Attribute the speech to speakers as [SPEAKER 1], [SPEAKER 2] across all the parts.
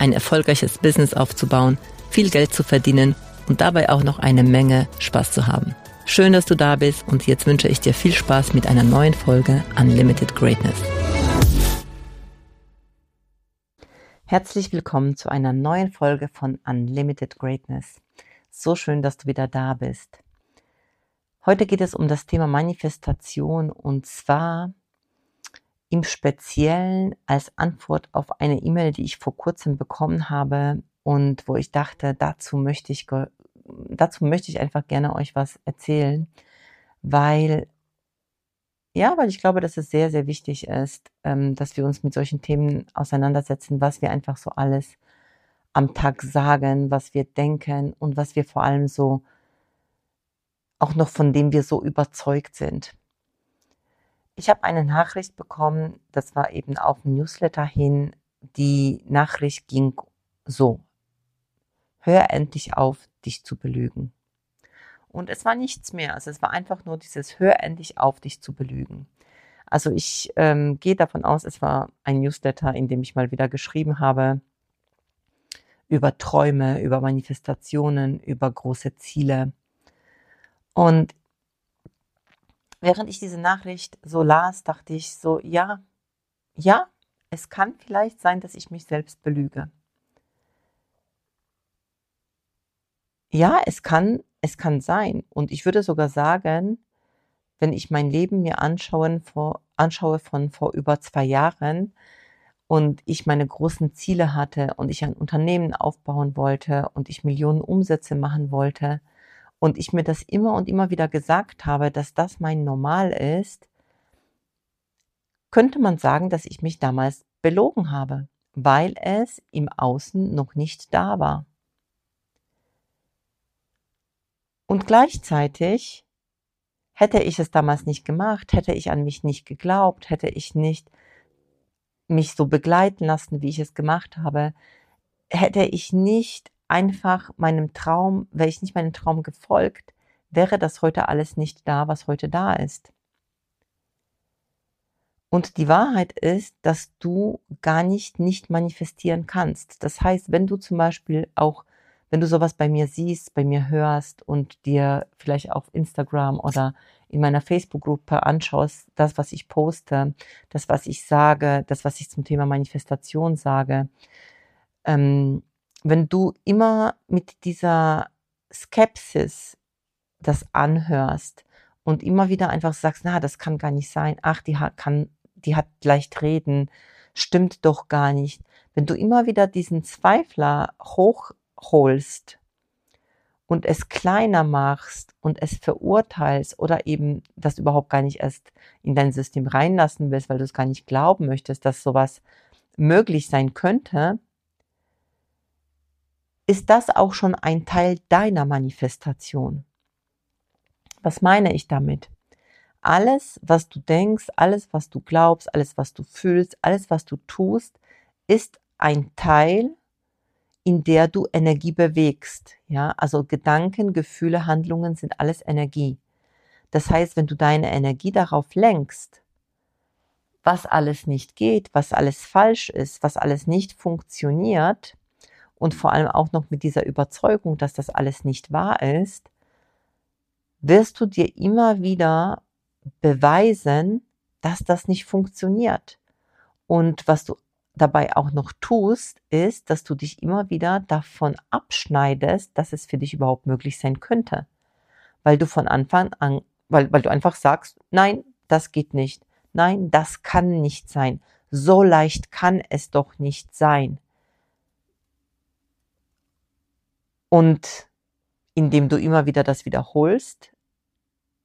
[SPEAKER 1] ein erfolgreiches Business aufzubauen, viel Geld zu verdienen und dabei auch noch eine Menge Spaß zu haben. Schön, dass du da bist und jetzt wünsche ich dir viel Spaß mit einer neuen Folge Unlimited Greatness. Herzlich willkommen zu einer neuen Folge von Unlimited Greatness. So schön, dass du wieder da bist. Heute geht es um das Thema Manifestation und zwar im Speziellen als Antwort auf eine E-Mail, die ich vor kurzem bekommen habe und wo ich dachte, dazu möchte ich, dazu möchte ich einfach gerne euch was erzählen, weil ja, weil ich glaube, dass es sehr, sehr wichtig ist, ähm, dass wir uns mit solchen Themen auseinandersetzen, was wir einfach so alles am Tag sagen, was wir denken und was wir vor allem so auch noch von dem wir so überzeugt sind. Ich habe eine Nachricht bekommen, das war eben auf dem Newsletter hin. Die Nachricht ging so. Hör endlich auf, dich zu belügen. Und es war nichts mehr. Also es war einfach nur dieses Hör endlich auf, dich zu belügen. Also ich ähm, gehe davon aus, es war ein Newsletter, in dem ich mal wieder geschrieben habe über Träume, über Manifestationen, über große Ziele. Und während ich diese Nachricht so las, dachte ich so, ja, ja, es kann vielleicht sein, dass ich mich selbst belüge. Ja, es kann es kann sein. Und ich würde sogar sagen, wenn ich mein Leben mir anschaue, vor, anschaue von vor über zwei Jahren und ich meine großen Ziele hatte und ich ein Unternehmen aufbauen wollte und ich Millionen Umsätze machen wollte und ich mir das immer und immer wieder gesagt habe, dass das mein Normal ist, könnte man sagen, dass ich mich damals belogen habe, weil es im Außen noch nicht da war. Und gleichzeitig hätte ich es damals nicht gemacht, hätte ich an mich nicht geglaubt, hätte ich nicht mich so begleiten lassen, wie ich es gemacht habe, hätte ich nicht einfach meinem Traum, wäre ich nicht meinem Traum gefolgt, wäre das heute alles nicht da, was heute da ist. Und die Wahrheit ist, dass du gar nicht nicht manifestieren kannst. Das heißt, wenn du zum Beispiel auch wenn du sowas bei mir siehst, bei mir hörst und dir vielleicht auf Instagram oder in meiner Facebook-Gruppe anschaust, das, was ich poste, das, was ich sage, das, was ich zum Thema Manifestation sage, ähm, wenn du immer mit dieser Skepsis das anhörst und immer wieder einfach sagst, na, das kann gar nicht sein, ach, die hat, kann, die hat leicht reden, stimmt doch gar nicht. Wenn du immer wieder diesen Zweifler hoch holst und es kleiner machst und es verurteilst oder eben das überhaupt gar nicht erst in dein System reinlassen willst, weil du es gar nicht glauben möchtest, dass sowas möglich sein könnte, ist das auch schon ein Teil deiner Manifestation. Was meine ich damit? Alles, was du denkst, alles, was du glaubst, alles, was du fühlst, alles, was du tust, ist ein Teil in der du Energie bewegst. Ja, also Gedanken, Gefühle, Handlungen sind alles Energie. Das heißt, wenn du deine Energie darauf lenkst, was alles nicht geht, was alles falsch ist, was alles nicht funktioniert und vor allem auch noch mit dieser Überzeugung, dass das alles nicht wahr ist, wirst du dir immer wieder beweisen, dass das nicht funktioniert. Und was du dabei auch noch tust, ist, dass du dich immer wieder davon abschneidest, dass es für dich überhaupt möglich sein könnte. Weil du von Anfang an, weil, weil du einfach sagst, nein, das geht nicht. Nein, das kann nicht sein. So leicht kann es doch nicht sein. Und indem du immer wieder das wiederholst,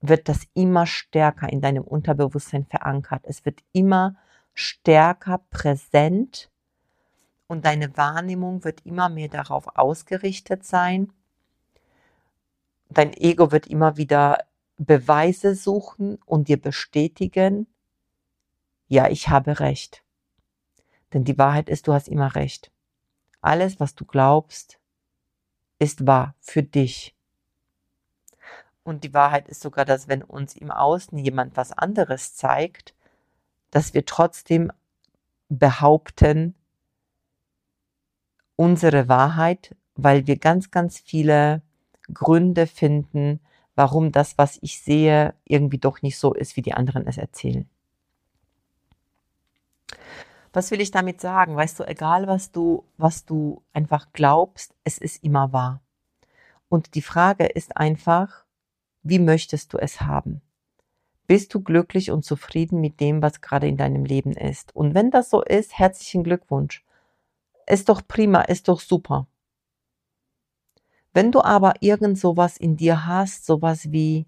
[SPEAKER 1] wird das immer stärker in deinem Unterbewusstsein verankert. Es wird immer stärker präsent und deine Wahrnehmung wird immer mehr darauf ausgerichtet sein. Dein Ego wird immer wieder Beweise suchen und dir bestätigen, ja, ich habe recht. Denn die Wahrheit ist, du hast immer recht. Alles, was du glaubst, ist wahr für dich. Und die Wahrheit ist sogar, dass wenn uns im Außen jemand was anderes zeigt, dass wir trotzdem behaupten, unsere Wahrheit, weil wir ganz, ganz viele Gründe finden, warum das, was ich sehe, irgendwie doch nicht so ist, wie die anderen es erzählen. Was will ich damit sagen? Weißt du, egal was du, was du einfach glaubst, es ist immer wahr. Und die Frage ist einfach, wie möchtest du es haben? Bist du glücklich und zufrieden mit dem, was gerade in deinem Leben ist? Und wenn das so ist, herzlichen Glückwunsch. Ist doch prima, ist doch super. Wenn du aber irgend sowas in dir hast, sowas wie,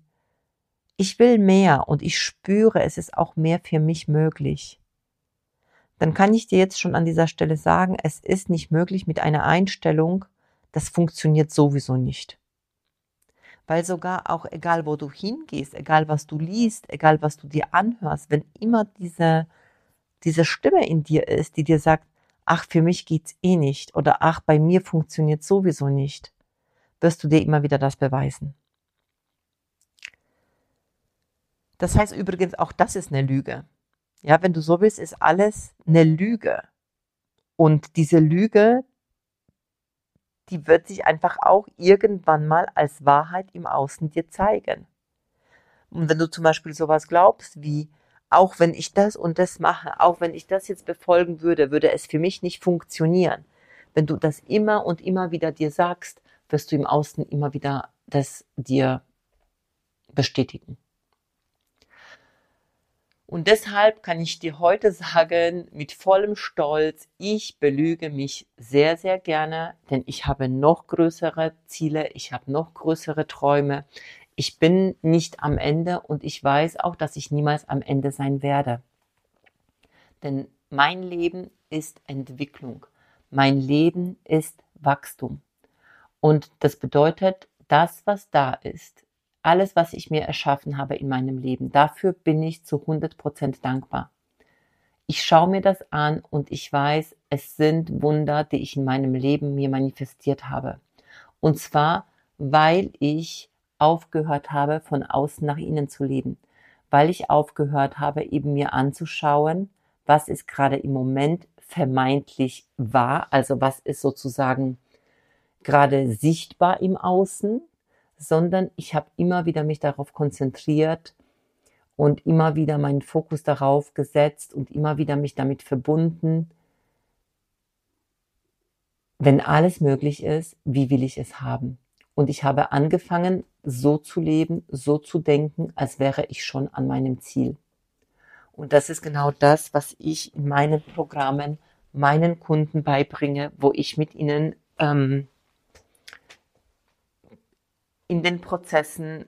[SPEAKER 1] ich will mehr und ich spüre, es ist auch mehr für mich möglich, dann kann ich dir jetzt schon an dieser Stelle sagen, es ist nicht möglich mit einer Einstellung, das funktioniert sowieso nicht. Weil sogar auch egal, wo du hingehst, egal was du liest, egal was du dir anhörst, wenn immer diese, diese Stimme in dir ist, die dir sagt, ach, für mich geht's eh nicht oder ach, bei mir funktioniert sowieso nicht, wirst du dir immer wieder das beweisen. Das heißt übrigens, auch das ist eine Lüge. Ja, wenn du so willst, ist alles eine Lüge. Und diese Lüge, die wird sich einfach auch irgendwann mal als Wahrheit im Außen dir zeigen. Und wenn du zum Beispiel sowas glaubst wie, auch wenn ich das und das mache, auch wenn ich das jetzt befolgen würde, würde es für mich nicht funktionieren. Wenn du das immer und immer wieder dir sagst, wirst du im Außen immer wieder das dir bestätigen. Und deshalb kann ich dir heute sagen, mit vollem Stolz, ich belüge mich sehr, sehr gerne, denn ich habe noch größere Ziele, ich habe noch größere Träume. Ich bin nicht am Ende und ich weiß auch, dass ich niemals am Ende sein werde. Denn mein Leben ist Entwicklung. Mein Leben ist Wachstum. Und das bedeutet, das, was da ist, alles, was ich mir erschaffen habe in meinem Leben. Dafür bin ich zu 100 Prozent dankbar. Ich schaue mir das an und ich weiß, es sind Wunder, die ich in meinem Leben mir manifestiert habe. Und zwar, weil ich aufgehört habe, von außen nach innen zu leben. Weil ich aufgehört habe, eben mir anzuschauen, was ist gerade im Moment vermeintlich wahr, also was ist sozusagen gerade sichtbar im Außen sondern ich habe immer wieder mich darauf konzentriert und immer wieder meinen Fokus darauf gesetzt und immer wieder mich damit verbunden, wenn alles möglich ist, wie will ich es haben? Und ich habe angefangen, so zu leben, so zu denken, als wäre ich schon an meinem Ziel. Und das ist genau das, was ich in meinen Programmen meinen Kunden beibringe, wo ich mit ihnen ähm, in den Prozessen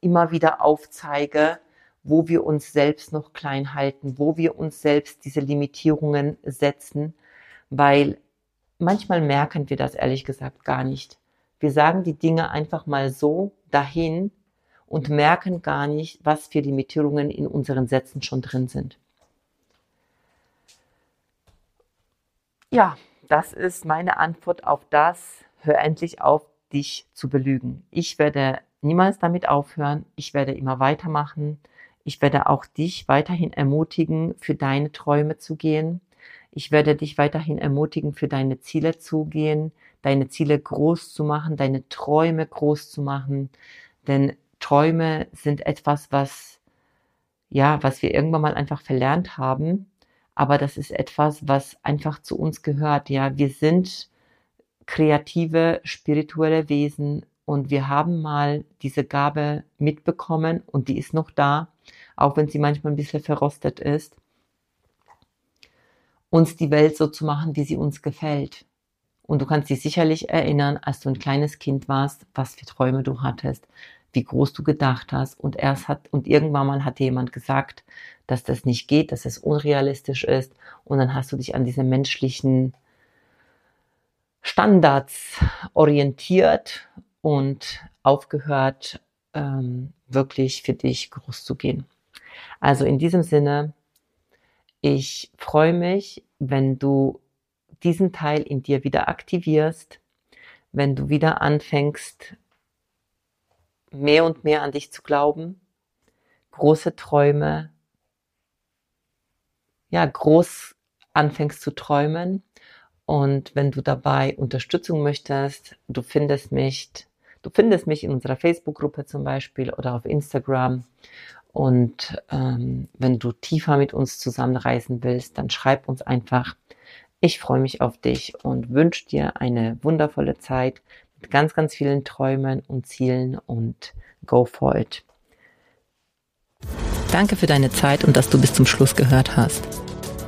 [SPEAKER 1] immer wieder aufzeige, wo wir uns selbst noch klein halten, wo wir uns selbst diese Limitierungen setzen, weil manchmal merken wir das ehrlich gesagt gar nicht. Wir sagen die Dinge einfach mal so dahin und merken gar nicht, was für Limitierungen in unseren Sätzen schon drin sind. Ja, das ist meine Antwort auf das. Hör endlich auf, dich zu belügen. Ich werde niemals damit aufhören. Ich werde immer weitermachen. Ich werde auch dich weiterhin ermutigen, für deine Träume zu gehen. Ich werde dich weiterhin ermutigen, für deine Ziele zu gehen, deine Ziele groß zu machen, deine Träume groß zu machen. Denn Träume sind etwas, was, ja, was wir irgendwann mal einfach verlernt haben. Aber das ist etwas, was einfach zu uns gehört. Ja, wir sind kreative, spirituelle Wesen und wir haben mal diese Gabe mitbekommen und die ist noch da, auch wenn sie manchmal ein bisschen verrostet ist, uns die Welt so zu machen, wie sie uns gefällt. Und du kannst dich sicherlich erinnern, als du ein kleines Kind warst, was für Träume du hattest, wie groß du gedacht hast. Und erst hat, und irgendwann mal hat dir jemand gesagt, dass das nicht geht, dass es unrealistisch ist. Und dann hast du dich an diese menschlichen Standards orientiert und aufgehört, ähm, wirklich für dich groß zu gehen. Also in diesem Sinne, ich freue mich, wenn du diesen Teil in dir wieder aktivierst, wenn du wieder anfängst, mehr und mehr an dich zu glauben, große Träume, ja, groß anfängst zu träumen. Und wenn du dabei Unterstützung möchtest, du findest mich, du findest mich in unserer Facebook-Gruppe zum Beispiel oder auf Instagram. Und ähm, wenn du tiefer mit uns zusammenreisen willst, dann schreib uns einfach. Ich freue mich auf dich und wünsche dir eine wundervolle Zeit mit ganz, ganz vielen Träumen und Zielen und go for it.
[SPEAKER 2] Danke für deine Zeit und dass du bis zum Schluss gehört hast.